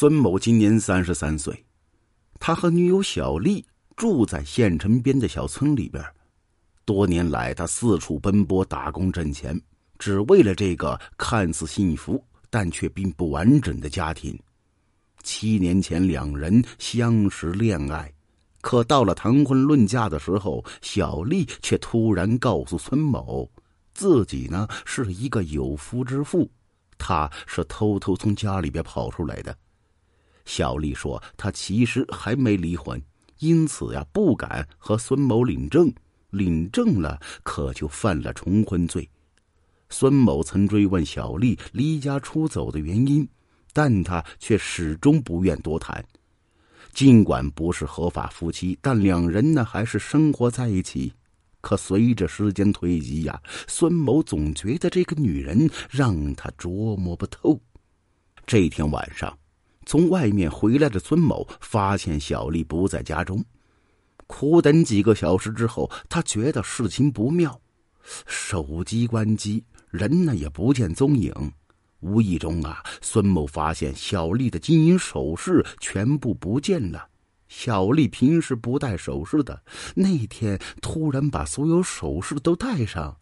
孙某今年三十三岁，他和女友小丽住在县城边的小村里边。多年来，他四处奔波打工挣钱，只为了这个看似幸福但却并不完整的家庭。七年前，两人相识恋爱，可到了谈婚论嫁的时候，小丽却突然告诉孙某，自己呢是一个有夫之妇，她是偷偷从家里边跑出来的。小丽说，她其实还没离婚，因此呀不敢和孙某领证，领证了可就犯了重婚罪。孙某曾追问小丽离家出走的原因。但他却始终不愿多谈。尽管不是合法夫妻，但两人呢还是生活在一起。可随着时间推移呀，孙某总觉得这个女人让他捉摸不透。这天晚上，从外面回来的孙某发现小丽不在家中，苦等几个小时之后，他觉得事情不妙，手机关机，人呢也不见踪影。无意中啊，孙某发现小丽的金银首饰全部不见了。小丽平时不戴首饰的，那天突然把所有首饰都戴上，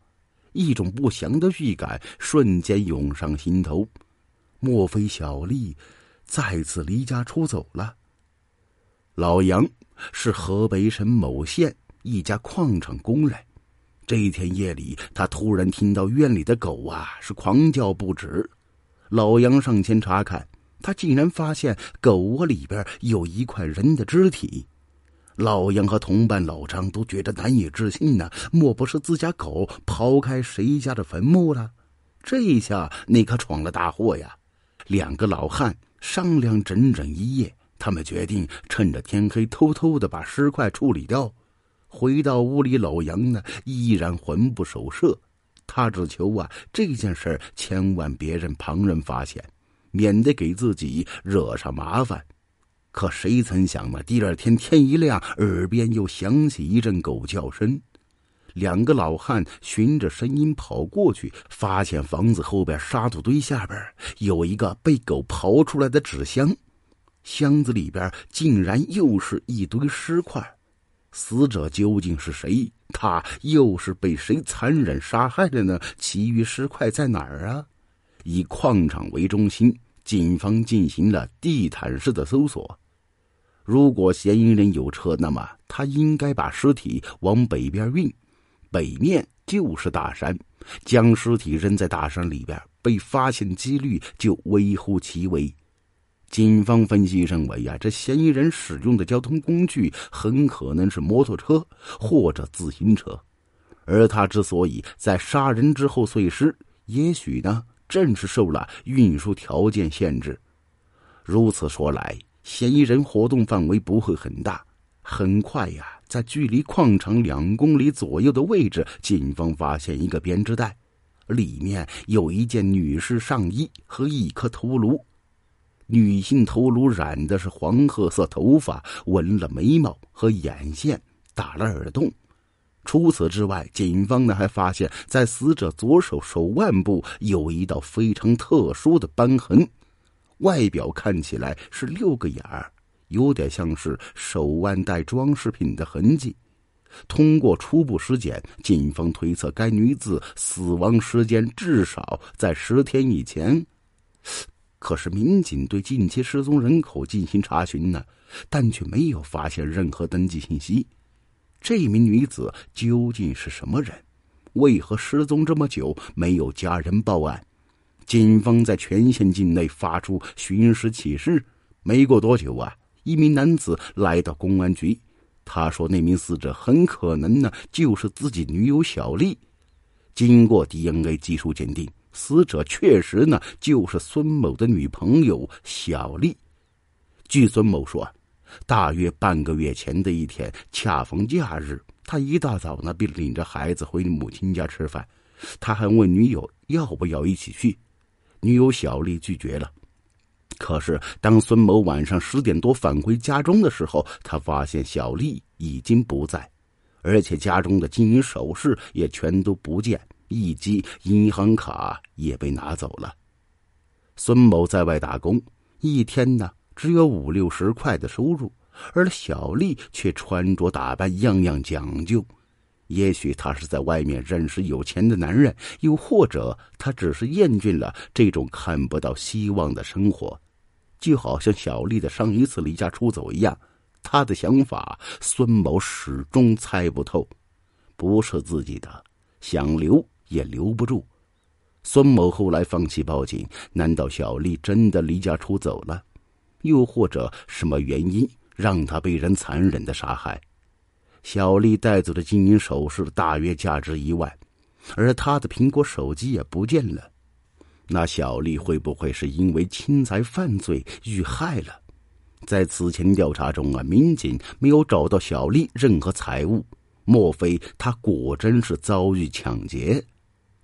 一种不祥的预感瞬间涌上心头。莫非小丽再次离家出走了？老杨是河北省某县一家矿场工人。这一天夜里，他突然听到院里的狗啊是狂叫不止。老杨上前查看，他竟然发现狗窝里边有一块人的肢体。老杨和同伴老张都觉得难以置信呢，莫不是自家狗刨开谁家的坟墓了？这下那可闯了大祸呀！两个老汉商量整整一夜，他们决定趁着天黑偷偷的把尸块处理掉。回到屋里，老杨呢依然魂不守舍。他只求啊，这件事千万别让旁人发现，免得给自己惹上麻烦。可谁曾想呢？第二天天一亮，耳边又响起一阵狗叫声。两个老汉循着声音跑过去，发现房子后边沙土堆下边有一个被狗刨出来的纸箱，箱子里边竟然又是一堆尸块。死者究竟是谁？他又是被谁残忍杀害的呢？其余尸块在哪儿啊？以矿场为中心，警方进行了地毯式的搜索。如果嫌疑人有车，那么他应该把尸体往北边运，北面就是大山。将尸体扔在大山里边，被发现几率就微乎其微。警方分析认为呀，这嫌疑人使用的交通工具很可能是摩托车或者自行车，而他之所以在杀人之后碎尸，也许呢正是受了运输条件限制。如此说来，嫌疑人活动范围不会很大。很快呀，在距离矿场两公里左右的位置，警方发现一个编织袋，里面有一件女士上衣和一颗头颅。女性头颅染的是黄褐色头发，纹了眉毛和眼线，打了耳洞。除此之外，警方呢还发现，在死者左手手腕部有一道非常特殊的斑痕，外表看起来是六个眼儿，有点像是手腕带装饰品的痕迹。通过初步尸检，警方推测该女子死亡时间至少在十天以前。可是，民警对近期失踪人口进行查询呢，但却没有发现任何登记信息。这名女子究竟是什么人？为何失踪这么久没有家人报案？警方在全县境内发出寻尸启事。没过多久啊，一名男子来到公安局，他说那名死者很可能呢就是自己女友小丽。经过 DNA 技术鉴定。死者确实呢，就是孙某的女朋友小丽。据孙某说，大约半个月前的一天，恰逢假日，他一大早呢便领着孩子回母亲家吃饭。他还问女友要不要一起去，女友小丽拒绝了。可是当孙某晚上十点多返回家中的时候，他发现小丽已经不在，而且家中的金银首饰也全都不见。以及银行卡也被拿走了。孙某在外打工，一天呢只有五六十块的收入，而小丽却穿着打扮样样讲究。也许她是在外面认识有钱的男人，又或者她只是厌倦了这种看不到希望的生活，就好像小丽的上一次离家出走一样。她的想法，孙某始终猜不透。不是自己的，想留也留不住。孙某后来放弃报警，难道小丽真的离家出走了？又或者什么原因让她被人残忍的杀害？小丽带走的金银首饰大约价值一万，而她的苹果手机也不见了。那小丽会不会是因为侵财犯罪遇害了？在此前调查中啊，民警没有找到小丽任何财物，莫非她果真是遭遇抢劫？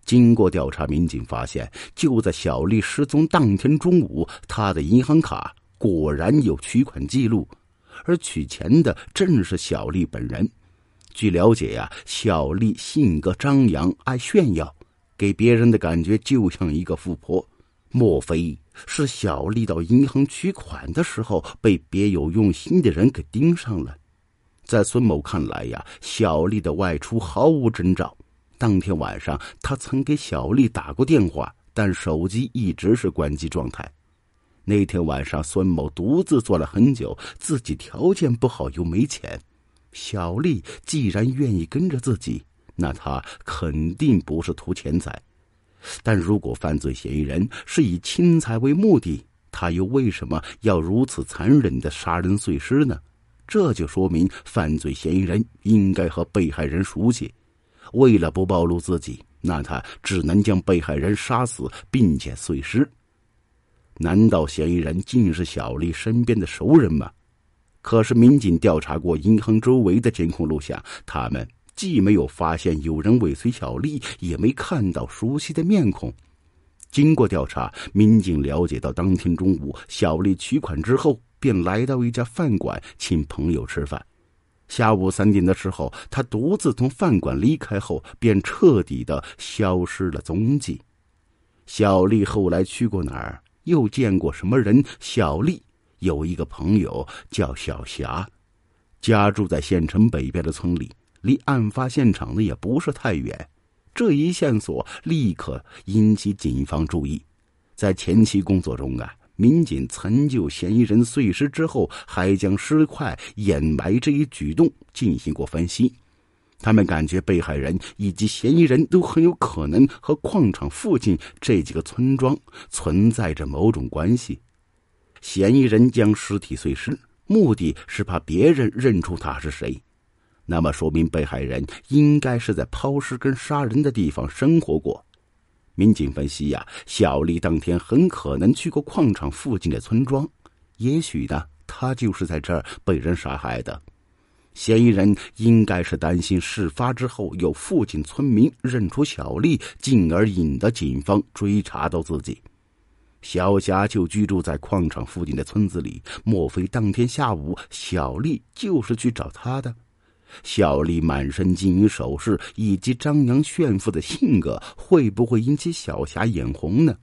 经过调查，民警发现，就在小丽失踪当天中午，她的银行卡果然有取款记录。而取钱的正是小丽本人。据了解呀，小丽性格张扬，爱炫耀，给别人的感觉就像一个富婆。莫非是小丽到银行取款的时候被别有用心的人给盯上了？在孙某看来呀，小丽的外出毫无征兆。当天晚上，他曾给小丽打过电话，但手机一直是关机状态。那天晚上，孙某独自坐了很久，自己条件不好又没钱。小丽既然愿意跟着自己，那他肯定不是图钱财。但如果犯罪嫌疑人是以侵财为目的，他又为什么要如此残忍的杀人碎尸呢？这就说明犯罪嫌疑人应该和被害人熟悉。为了不暴露自己，那他只能将被害人杀死，并且碎尸。难道嫌疑人竟是小丽身边的熟人吗？可是民警调查过银行周围的监控录像，他们既没有发现有人尾随小丽，也没看到熟悉的面孔。经过调查，民警了解到，当天中午小丽取款之后，便来到一家饭馆请朋友吃饭。下午三点的时候，他独自从饭馆离开后，便彻底的消失了踪迹。小丽后来去过哪儿？又见过什么人？小丽有一个朋友叫小霞，家住在县城北边的村里，离案发现场呢也不是太远。这一线索立刻引起警方注意。在前期工作中啊，民警曾就嫌疑人碎尸之后还将尸块掩埋这一举动进行过分析。他们感觉被害人以及嫌疑人都很有可能和矿场附近这几个村庄存在着某种关系。嫌疑人将尸体碎尸，目的是怕别人认出他是谁。那么说明被害人应该是在抛尸跟杀人的地方生活过。民警分析呀，小丽当天很可能去过矿场附近的村庄，也许呢，她就是在这儿被人杀害的。嫌疑人应该是担心事发之后有附近村民认出小丽，进而引得警方追查到自己。小霞就居住在矿场附近的村子里，莫非当天下午小丽就是去找他的？小丽满身金银首饰以及张扬炫富的性格，会不会引起小霞眼红呢？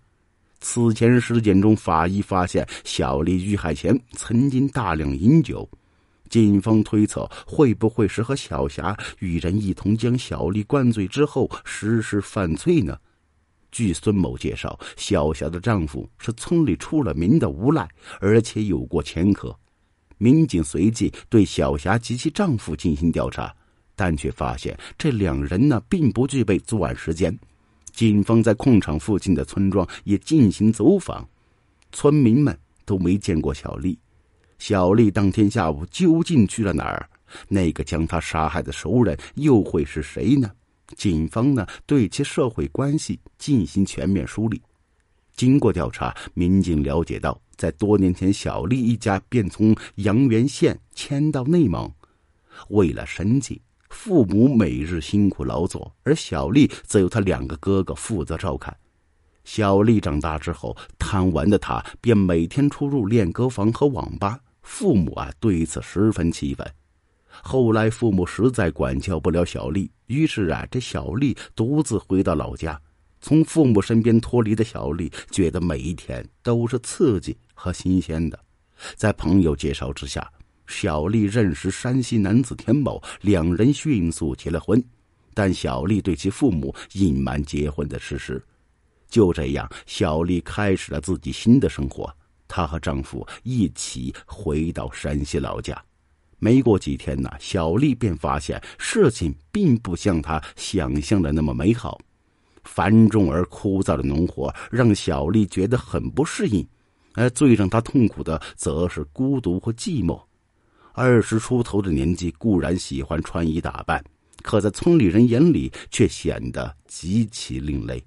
此前尸检中，法医发现小丽遇害前曾经大量饮酒。警方推测，会不会是和小霞与人一同将小丽灌醉之后实施犯罪呢？据孙某介绍，小霞的丈夫是村里出了名的无赖，而且有过前科。民警随即对小霞及其丈夫进行调查，但却发现这两人呢并不具备作案时间。警方在矿场附近的村庄也进行走访，村民们都没见过小丽。小丽当天下午究竟去了哪儿？那个将她杀害的熟人又会是谁呢？警方呢对其社会关系进行全面梳理。经过调查，民警了解到，在多年前，小丽一家便从阳原县迁到内蒙，为了生计，父母每日辛苦劳作，而小丽则由她两个哥哥负责照看。小丽长大之后，贪玩的她便每天出入练歌房和网吧。父母啊，对此十分气愤。后来，父母实在管教不了小丽，于是啊，这小丽独自回到老家。从父母身边脱离的小丽，觉得每一天都是刺激和新鲜的。在朋友介绍之下，小丽认识山西男子田某，两人迅速结了婚。但小丽对其父母隐瞒结婚的事实。就这样，小丽开始了自己新的生活。她和丈夫一起回到山西老家。没过几天呢，小丽便发现事情并不像她想象的那么美好。繁重而枯燥的农活让小丽觉得很不适应，而最让她痛苦的则是孤独和寂寞。二十出头的年纪固然喜欢穿衣打扮，可在村里人眼里却显得极其另类。